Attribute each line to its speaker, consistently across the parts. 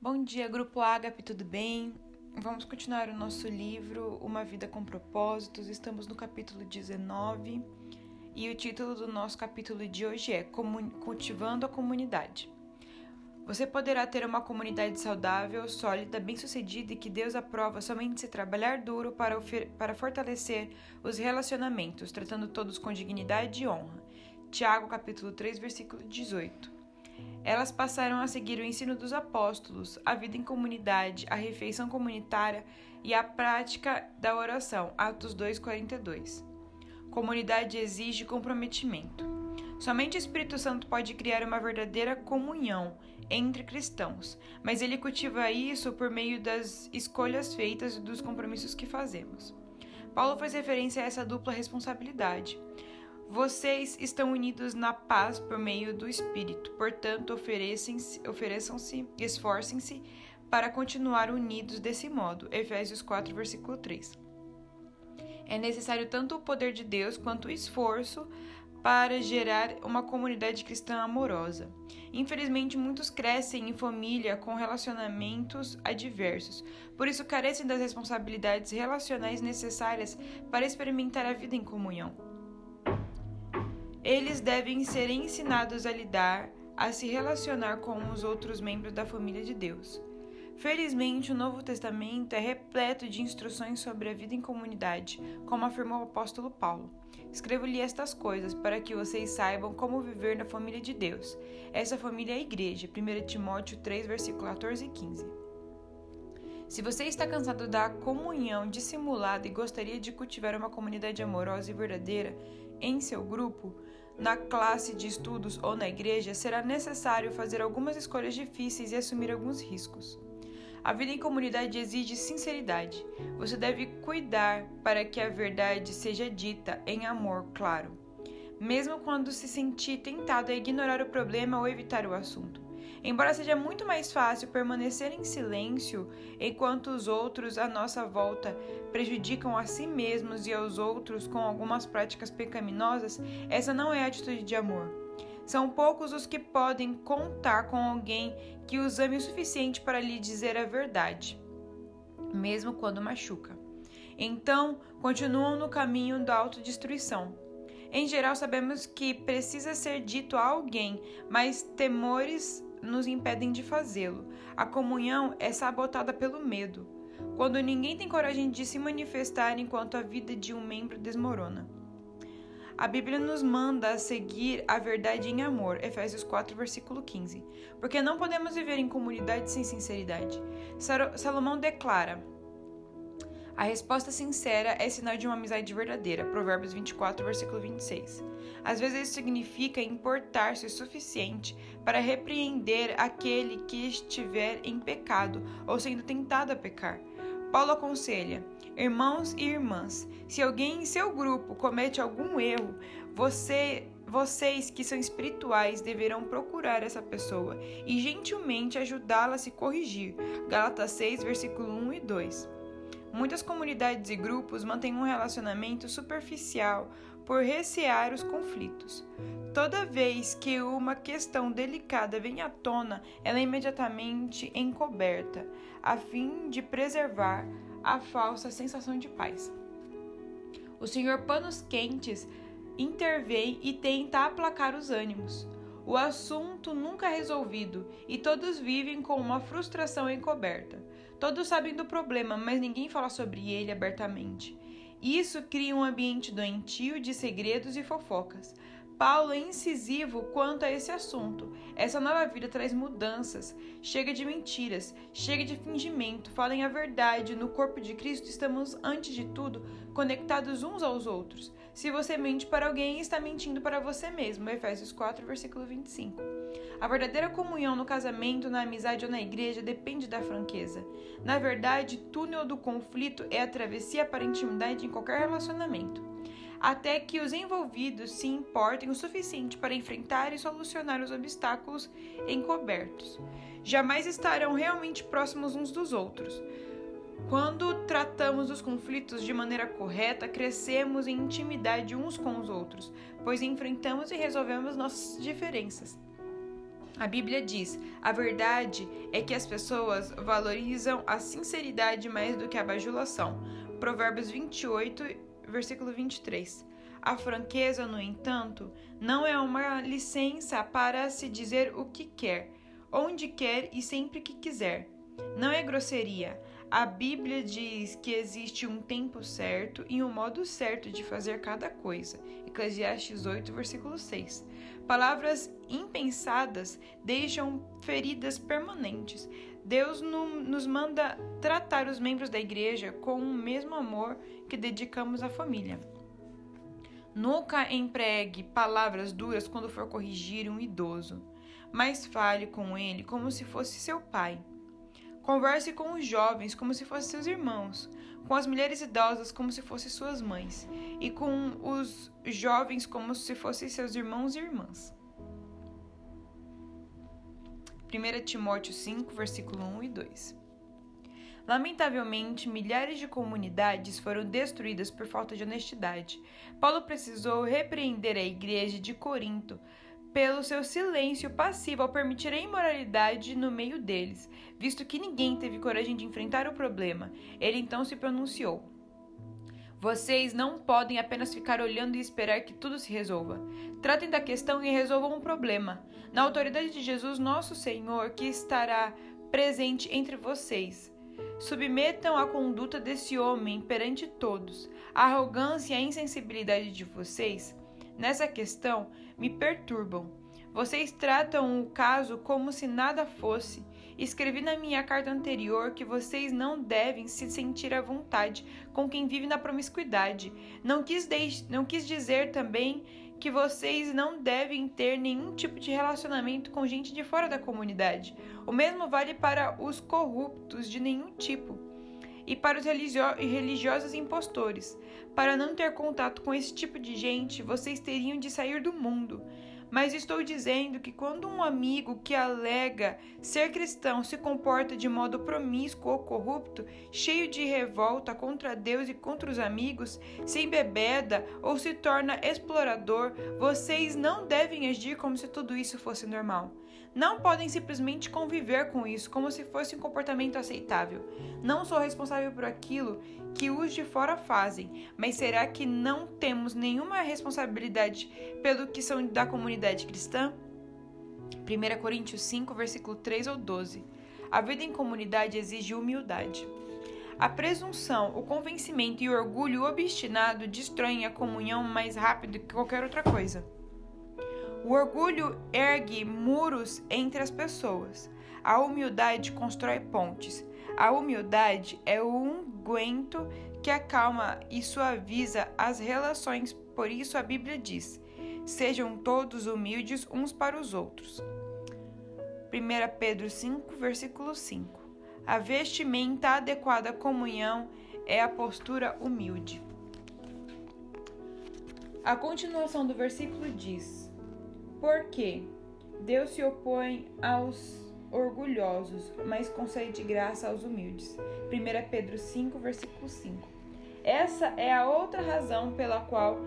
Speaker 1: Bom dia, Grupo Ágape, tudo bem? Vamos continuar o nosso livro Uma Vida com Propósitos. Estamos no capítulo 19 e o título do nosso capítulo de hoje é Cultivando a Comunidade. Você poderá ter uma comunidade saudável, sólida, bem-sucedida e que Deus aprova somente se trabalhar duro para, para fortalecer os relacionamentos, tratando todos com dignidade e honra. Tiago, capítulo 3, versículo 18. Elas passaram a seguir o ensino dos apóstolos, a vida em comunidade, a refeição comunitária e a prática da oração. Atos 2:42. Comunidade exige comprometimento. Somente o Espírito Santo pode criar uma verdadeira comunhão entre cristãos, mas ele cultiva isso por meio das escolhas feitas e dos compromissos que fazemos. Paulo faz referência a essa dupla responsabilidade. Vocês estão unidos na paz por meio do Espírito, portanto, ofereçam-se, esforcem-se para continuar unidos desse modo. Efésios 4, versículo 3. É necessário tanto o poder de Deus quanto o esforço para gerar uma comunidade cristã amorosa. Infelizmente, muitos crescem em família com relacionamentos adversos, por isso carecem das responsabilidades relacionais necessárias para experimentar a vida em comunhão. Eles devem ser ensinados a lidar, a se relacionar com os outros membros da família de Deus. Felizmente, o Novo Testamento é repleto de instruções sobre a vida em comunidade, como afirmou o apóstolo Paulo. Escrevo-lhe estas coisas para que vocês saibam como viver na família de Deus. Essa família é a igreja. 1 Timóteo 3, versículo 14 e 15. Se você está cansado da comunhão dissimulada e gostaria de cultivar uma comunidade amorosa e verdadeira em seu grupo, na classe de estudos ou na igreja, será necessário fazer algumas escolhas difíceis e assumir alguns riscos. A vida em comunidade exige sinceridade. Você deve cuidar para que a verdade seja dita em amor claro, mesmo quando se sentir tentado a ignorar o problema ou evitar o assunto. Embora seja muito mais fácil permanecer em silêncio enquanto os outros à nossa volta prejudicam a si mesmos e aos outros com algumas práticas pecaminosas, essa não é atitude de amor. São poucos os que podem contar com alguém que os ame o suficiente para lhe dizer a verdade, mesmo quando machuca. Então, continuam no caminho da autodestruição. Em geral, sabemos que precisa ser dito a alguém, mas temores nos impedem de fazê-lo. A comunhão é sabotada pelo medo, quando ninguém tem coragem de se manifestar enquanto a vida de um membro desmorona. A Bíblia nos manda seguir a verdade em amor, Efésios 4, versículo 15, porque não podemos viver em comunidade sem sinceridade. Salomão declara: a resposta sincera é sinal de uma amizade verdadeira. Provérbios 24, versículo 26. Às vezes isso significa importar-se o suficiente para repreender aquele que estiver em pecado ou sendo tentado a pecar. Paulo aconselha: Irmãos e irmãs, se alguém em seu grupo comete algum erro, você vocês que são espirituais deverão procurar essa pessoa e gentilmente ajudá-la a se corrigir. Gálatas 6, versículo 1 e 2. Muitas comunidades e grupos mantêm um relacionamento superficial por recear os conflitos. Toda vez que uma questão delicada vem à tona, ela é imediatamente encoberta, a fim de preservar a falsa sensação de paz. O Senhor Panos Quentes intervém e tenta aplacar os ânimos. O assunto nunca é resolvido e todos vivem com uma frustração encoberta. Todos sabem do problema, mas ninguém fala sobre ele abertamente. Isso cria um ambiente doentio de segredos e fofocas. Paulo é incisivo quanto a esse assunto. Essa nova vida traz mudanças, chega de mentiras, chega de fingimento, falem a verdade. No corpo de Cristo estamos, antes de tudo, conectados uns aos outros. Se você mente para alguém, está mentindo para você mesmo. Efésios 4, versículo 25. A verdadeira comunhão no casamento, na amizade ou na igreja depende da franqueza. Na verdade, túnel do conflito é a travessia para a intimidade em qualquer relacionamento até que os envolvidos se importem o suficiente para enfrentar e solucionar os obstáculos encobertos. Jamais estarão realmente próximos uns dos outros. Quando tratamos os conflitos de maneira correta, crescemos em intimidade uns com os outros, pois enfrentamos e resolvemos nossas diferenças. A Bíblia diz: a verdade é que as pessoas valorizam a sinceridade mais do que a bajulação. Provérbios 28, versículo 23. A franqueza, no entanto, não é uma licença para se dizer o que quer, onde quer e sempre que quiser. Não é grosseria. A Bíblia diz que existe um tempo certo e um modo certo de fazer cada coisa. Eclesiastes 8, versículo 6. Palavras impensadas deixam feridas permanentes. Deus nos manda tratar os membros da igreja com o mesmo amor que dedicamos à família. Nunca empregue palavras duras quando for corrigir um idoso, mas fale com ele como se fosse seu pai. Converse com os jovens como se fossem seus irmãos, com as mulheres idosas como se fossem suas mães, e com os jovens como se fossem seus irmãos e irmãs. 1 Timóteo 5, versículo 1 e 2. Lamentavelmente, milhares de comunidades foram destruídas por falta de honestidade. Paulo precisou repreender a igreja de Corinto pelo seu silêncio passivo ao permitir a imoralidade no meio deles, visto que ninguém teve coragem de enfrentar o problema. Ele então se pronunciou: Vocês não podem apenas ficar olhando e esperar que tudo se resolva. Tratem da questão e resolvam o problema. Na autoridade de Jesus, nosso Senhor, que estará presente entre vocês. Submetam a conduta desse homem perante todos. A arrogância e a insensibilidade de vocês nessa questão me perturbam. Vocês tratam o caso como se nada fosse. Escrevi na minha carta anterior que vocês não devem se sentir à vontade com quem vive na promiscuidade. Não quis, não quis dizer também que vocês não devem ter nenhum tipo de relacionamento com gente de fora da comunidade. O mesmo vale para os corruptos de nenhum tipo e para os religiosos impostores. Para não ter contato com esse tipo de gente, vocês teriam de sair do mundo. Mas estou dizendo que quando um amigo que alega ser cristão se comporta de modo promíscuo ou corrupto, cheio de revolta contra Deus e contra os amigos, se embebeda ou se torna explorador, vocês não devem agir como se tudo isso fosse normal. Não podem simplesmente conviver com isso como se fosse um comportamento aceitável. Não sou responsável por aquilo que os de fora fazem, mas será que não temos nenhuma responsabilidade pelo que são da comunidade cristã? 1 Coríntios 5, versículo 3 ou 12. A vida em comunidade exige humildade. A presunção, o convencimento e o orgulho obstinado destroem a comunhão mais rápido que qualquer outra coisa. O orgulho ergue muros entre as pessoas. A humildade constrói pontes. A humildade é o unguento que acalma e suaviza as relações. Por isso a Bíblia diz: Sejam todos humildes uns para os outros. 1 Pedro 5, versículo 5. A vestimenta adequada à comunhão é a postura humilde. A continuação do versículo diz: porque Deus se opõe aos orgulhosos, mas concede graça aos humildes. 1 Pedro 5, versículo 5. Essa é a outra razão pela qual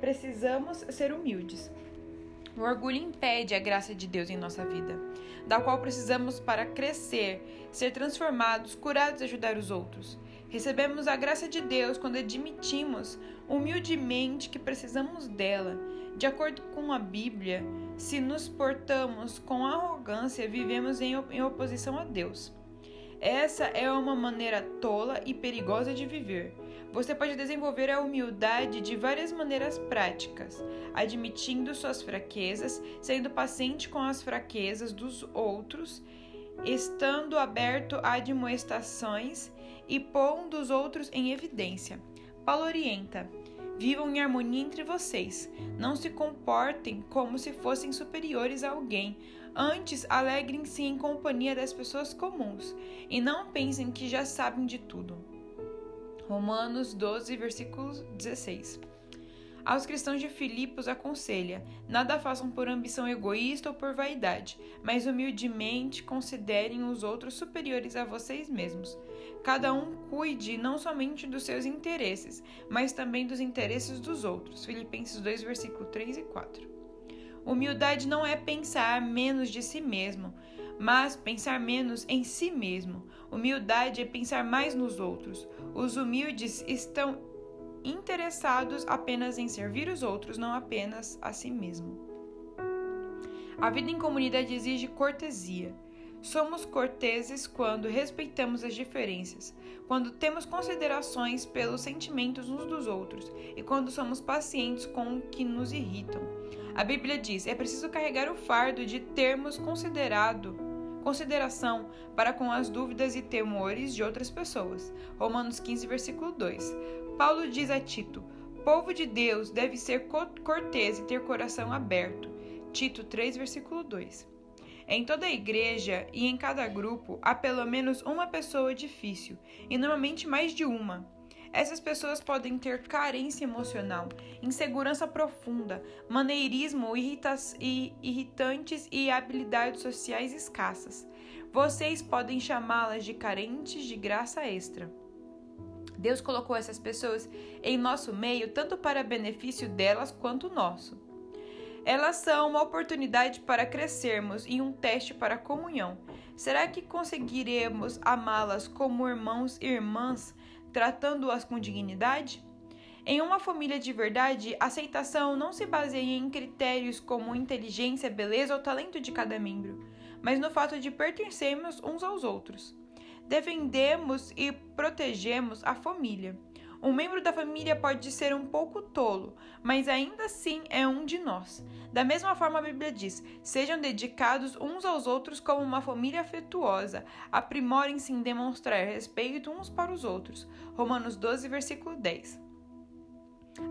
Speaker 1: precisamos ser humildes. O orgulho impede a graça de Deus em nossa vida, da qual precisamos para crescer, ser transformados, curados e ajudar os outros. Recebemos a graça de Deus quando admitimos humildemente que precisamos dela de acordo com a Bíblia, se nos portamos com arrogância, vivemos em, em oposição a Deus. Essa é uma maneira tola e perigosa de viver. Você pode desenvolver a humildade de várias maneiras práticas, admitindo suas fraquezas, sendo paciente com as fraquezas dos outros, estando aberto a admoestações e pondo os outros em evidência. Paulo orienta: Vivam em harmonia entre vocês. Não se comportem como se fossem superiores a alguém. Antes, alegrem-se em companhia das pessoas comuns e não pensem que já sabem de tudo. Romanos 12, versículo 16. Aos cristãos de Filipos aconselha: nada façam por ambição egoísta ou por vaidade, mas humildemente considerem os outros superiores a vocês mesmos. Cada um cuide não somente dos seus interesses, mas também dos interesses dos outros. Filipenses 2, versículo 3 e 4. Humildade não é pensar menos de si mesmo, mas pensar menos em si mesmo. Humildade é pensar mais nos outros. Os humildes estão interessados apenas em servir os outros, não apenas a si mesmo. A vida em comunidade exige cortesia. Somos corteses quando respeitamos as diferenças, quando temos considerações pelos sentimentos uns dos outros e quando somos pacientes com o que nos irritam. A Bíblia diz: é preciso carregar o fardo de termos considerado consideração para com as dúvidas e temores de outras pessoas. Romanos 15, versículo 2. Paulo diz a Tito: Povo de Deus deve ser cortês e ter coração aberto. Tito 3, versículo 2. Em toda a igreja e em cada grupo há pelo menos uma pessoa difícil, e normalmente mais de uma. Essas pessoas podem ter carência emocional, insegurança profunda, maneirismo e irritantes e habilidades sociais escassas. Vocês podem chamá-las de carentes de graça extra. Deus colocou essas pessoas em nosso meio tanto para benefício delas quanto nosso. Elas são uma oportunidade para crescermos e um teste para a comunhão. Será que conseguiremos amá-las como irmãos e irmãs, tratando-as com dignidade? Em uma família de verdade, aceitação não se baseia em critérios como inteligência, beleza ou talento de cada membro, mas no fato de pertencermos uns aos outros. Defendemos e protegemos a família. Um membro da família pode ser um pouco tolo, mas ainda assim é um de nós. Da mesma forma, a Bíblia diz: sejam dedicados uns aos outros como uma família afetuosa, aprimorem-se em demonstrar respeito uns para os outros. Romanos 12, versículo 10.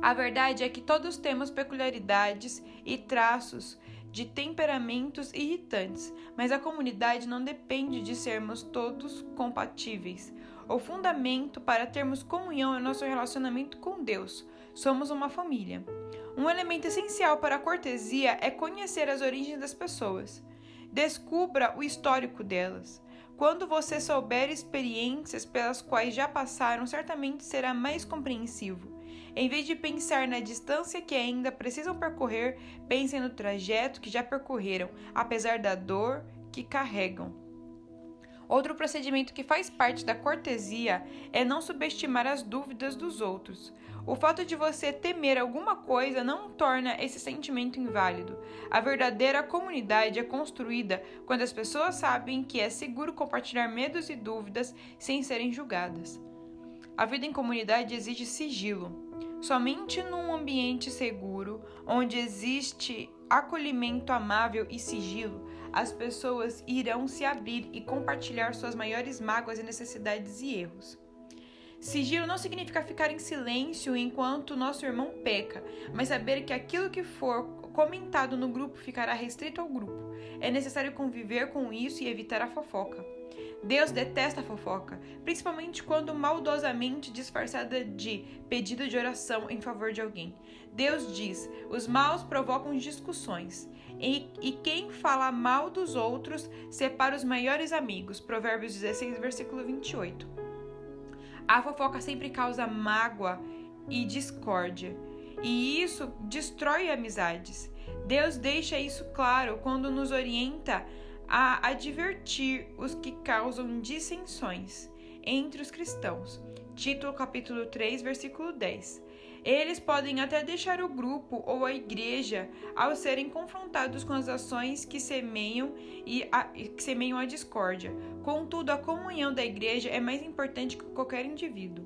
Speaker 1: A verdade é que todos temos peculiaridades e traços de temperamentos irritantes, mas a comunidade não depende de sermos todos compatíveis. O fundamento para termos comunhão é nosso relacionamento com Deus. Somos uma família. Um elemento essencial para a cortesia é conhecer as origens das pessoas. Descubra o histórico delas. Quando você souber experiências pelas quais já passaram, certamente será mais compreensivo. Em vez de pensar na distância que ainda precisam percorrer, pensem no trajeto que já percorreram, apesar da dor que carregam. Outro procedimento que faz parte da cortesia é não subestimar as dúvidas dos outros. O fato de você temer alguma coisa não torna esse sentimento inválido. A verdadeira comunidade é construída quando as pessoas sabem que é seguro compartilhar medos e dúvidas sem serem julgadas. A vida em comunidade exige sigilo. Somente num ambiente seguro, onde existe acolhimento amável e sigilo, as pessoas irão se abrir e compartilhar suas maiores mágoas e necessidades e erros. Sigilo não significa ficar em silêncio enquanto nosso irmão peca, mas saber que aquilo que for comentado no grupo ficará restrito ao grupo. É necessário conviver com isso e evitar a fofoca. Deus detesta a fofoca, principalmente quando maldosamente disfarçada de pedido de oração em favor de alguém. Deus diz: os maus provocam discussões. E, e quem fala mal dos outros separa os maiores amigos. Provérbios 16, versículo 28. A fofoca sempre causa mágoa e discórdia, e isso destrói amizades. Deus deixa isso claro quando nos orienta a advertir os que causam dissensões entre os cristãos. Título capítulo 3, versículo 10. Eles podem até deixar o grupo ou a igreja ao serem confrontados com as ações que semeiam, e a, que semeiam a discórdia. Contudo, a comunhão da igreja é mais importante que qualquer indivíduo.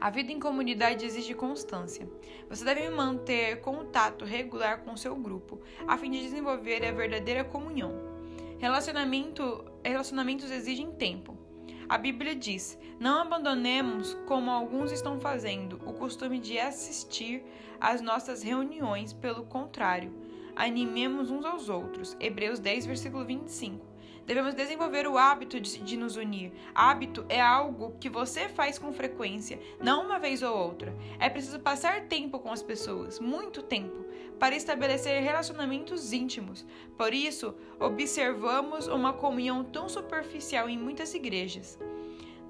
Speaker 1: A vida em comunidade exige constância. Você deve manter contato regular com seu grupo, a fim de desenvolver a verdadeira comunhão. Relacionamento, relacionamentos exigem tempo. A Bíblia diz: Não abandonemos, como alguns estão fazendo, o costume de assistir às nossas reuniões, pelo contrário, animemos uns aos outros. Hebreus 10, versículo 25. Devemos desenvolver o hábito de, de, nos unir. Hábito é algo que você faz com frequência, não uma vez ou outra. É preciso passar tempo com as pessoas, muito tempo, para estabelecer relacionamentos íntimos. Por isso, observamos uma comunhão tão superficial em muitas igrejas.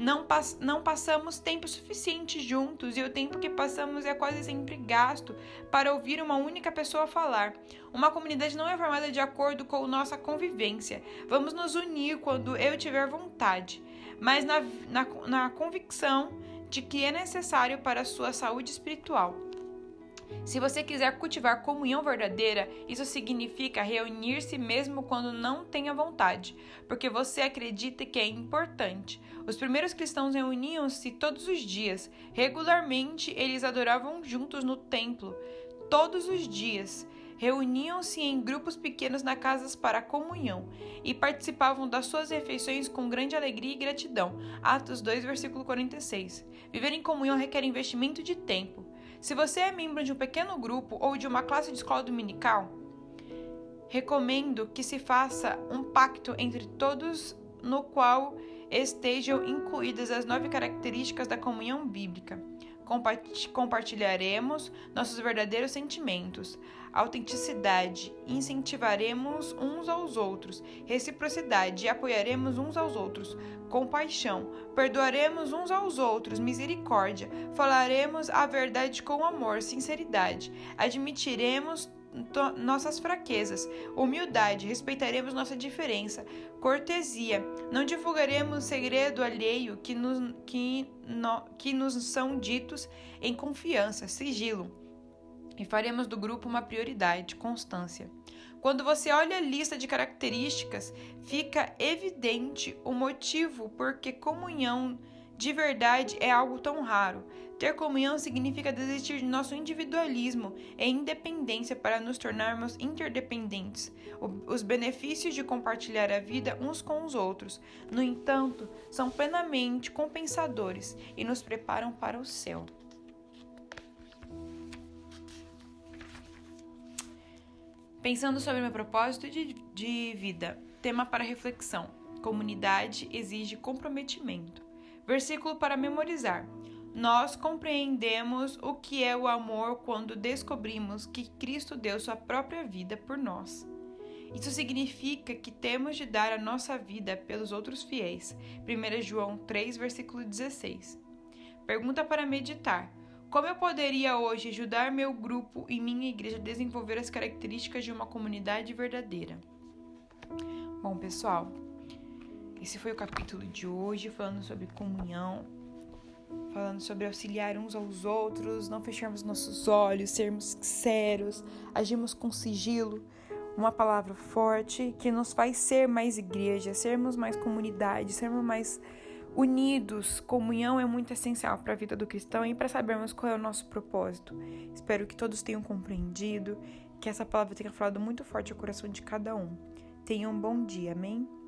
Speaker 1: Não, pass não passamos tempo suficiente juntos e o tempo que passamos é quase sempre gasto para ouvir uma única pessoa falar. Uma comunidade não é formada de acordo com nossa convivência. Vamos nos unir quando eu tiver vontade, mas na, na, na convicção de que é necessário para a sua saúde espiritual. Se você quiser cultivar comunhão verdadeira, isso significa reunir-se mesmo quando não tenha vontade, porque você acredita que é importante. Os primeiros cristãos reuniam-se todos os dias. Regularmente, eles adoravam juntos no templo, todos os dias. Reuniam-se em grupos pequenos na casas para comunhão e participavam das suas refeições com grande alegria e gratidão. Atos 2, versículo 46. Viver em comunhão requer investimento de tempo. Se você é membro de um pequeno grupo ou de uma classe de escola dominical, recomendo que se faça um pacto entre todos no qual estejam incluídas as nove características da comunhão bíblica. Compartilharemos nossos verdadeiros sentimentos, autenticidade, incentivaremos uns aos outros, reciprocidade, apoiaremos uns aos outros, compaixão, perdoaremos uns aos outros, misericórdia, falaremos a verdade com amor, sinceridade, admitiremos nossas fraquezas, humildade, respeitaremos nossa diferença, cortesia, não divulgaremos segredo alheio que nos, que, no, que nos são ditos em confiança, sigilo. E faremos do grupo uma prioridade, constância. Quando você olha a lista de características, fica evidente o motivo porque comunhão de verdade é algo tão raro. Ter comunhão significa desistir de nosso individualismo e independência para nos tornarmos interdependentes. Os benefícios de compartilhar a vida uns com os outros, no entanto, são plenamente compensadores e nos preparam para o céu. Pensando sobre meu propósito de, de vida, tema para reflexão: comunidade exige comprometimento. Versículo para memorizar. Nós compreendemos o que é o amor quando descobrimos que Cristo deu sua própria vida por nós. Isso significa que temos de dar a nossa vida pelos outros fiéis. 1 João 3, versículo 16. Pergunta para meditar: como eu poderia hoje ajudar meu grupo e minha igreja a desenvolver as características de uma comunidade verdadeira? Bom, pessoal, esse foi o capítulo de hoje, falando sobre comunhão, falando sobre auxiliar uns aos outros, não fecharmos nossos olhos, sermos sérios, agirmos com sigilo. Uma palavra forte que nos faz ser mais igreja, sermos mais comunidade, sermos mais unidos. Comunhão é muito essencial para a vida do cristão e para sabermos qual é o nosso propósito. Espero que todos tenham compreendido, que essa palavra tenha falado muito forte ao coração de cada um. Tenham um bom dia, amém?